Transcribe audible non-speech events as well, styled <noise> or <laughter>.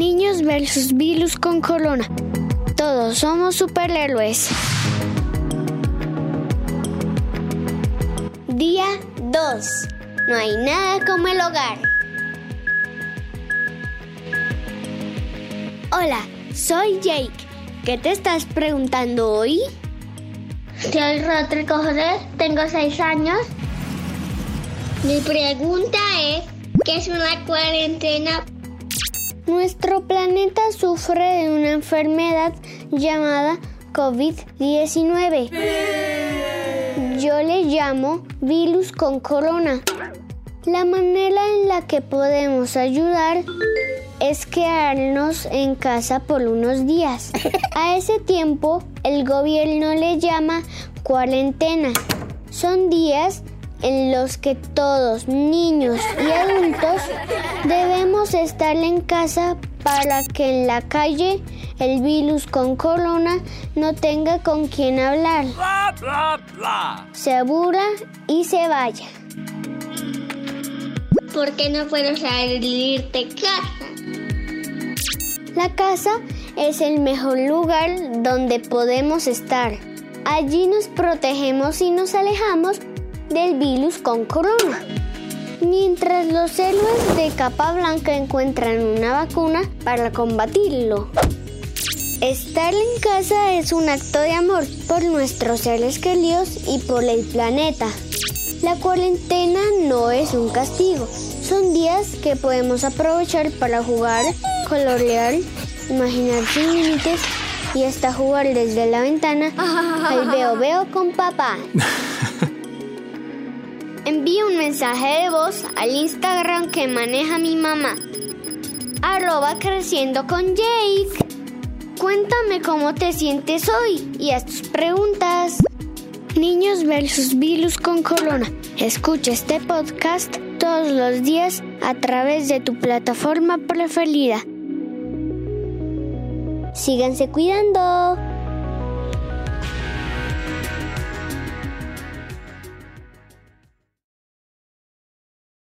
Niños versus virus con corona. Todos somos superhéroes. Día 2. No hay nada como el hogar. Hola, soy Jake. ¿Qué te estás preguntando hoy? Soy Rodrigo José, tengo 6 años. Mi pregunta es, ¿qué es una cuarentena? Nuestro planeta sufre de una enfermedad llamada COVID-19. Yo le llamo virus con corona. La manera en la que podemos ayudar es quedarnos en casa por unos días. A ese tiempo el gobierno le llama cuarentena. Son días en los que todos, niños y adultos, estar en casa para que en la calle el virus con corona no tenga con quien hablar. Se aburra y se vaya. ¿Por qué no puedo salir de casa? La casa es el mejor lugar donde podemos estar. Allí nos protegemos y nos alejamos del virus con corona. Mientras los héroes de capa blanca encuentran una vacuna para combatirlo. Estar en casa es un acto de amor por nuestros seres queridos y por el planeta. La cuarentena no es un castigo, son días que podemos aprovechar para jugar, colorear, imaginar sin límites y hasta jugar desde la ventana al veo veo con papá. <laughs> Envíe un mensaje de voz al Instagram que maneja mi mamá. Arroba creciendo con Jake. Cuéntame cómo te sientes hoy y haz tus preguntas. Niños versus virus con corona. Escucha este podcast todos los días a través de tu plataforma preferida. Síganse cuidando.